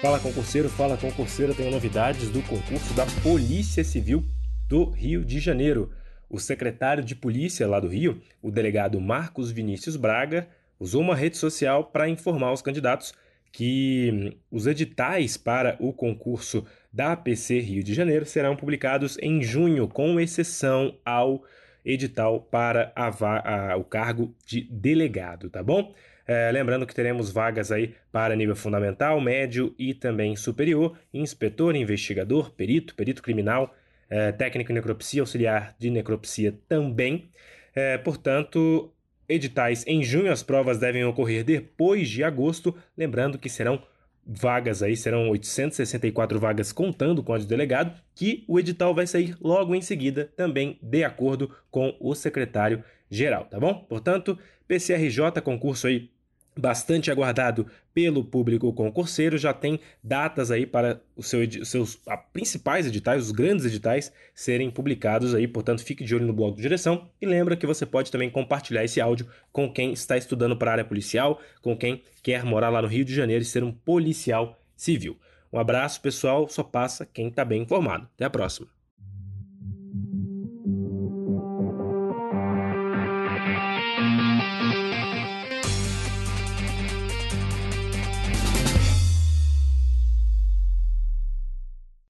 Fala concurseiro, fala concurseira, tenho novidades do concurso da Polícia Civil do Rio de Janeiro. O secretário de Polícia lá do Rio, o delegado Marcos Vinícius Braga, usou uma rede social para informar os candidatos que os editais para o concurso da APC Rio de Janeiro serão publicados em junho, com exceção ao edital para a, a, o cargo de delegado, tá bom? É, lembrando que teremos vagas aí para nível fundamental, médio e também superior, inspetor, investigador, perito, perito criminal, é, técnico em necropsia, auxiliar de necropsia também. É, portanto, editais em junho, as provas devem ocorrer depois de agosto, lembrando que serão vagas aí, serão 864 vagas contando com a de delegado, que o edital vai sair logo em seguida, também de acordo com o secretário geral, tá bom? Portanto, PCRJ, concurso aí bastante aguardado pelo público concurseiro, já tem datas aí para os seu, seus a, principais editais, os grandes editais, serem publicados aí, portanto fique de olho no blog de direção e lembra que você pode também compartilhar esse áudio com quem está estudando para a área policial, com quem quer morar lá no Rio de Janeiro e ser um policial civil. Um abraço pessoal, só passa quem está bem informado. Até a próxima.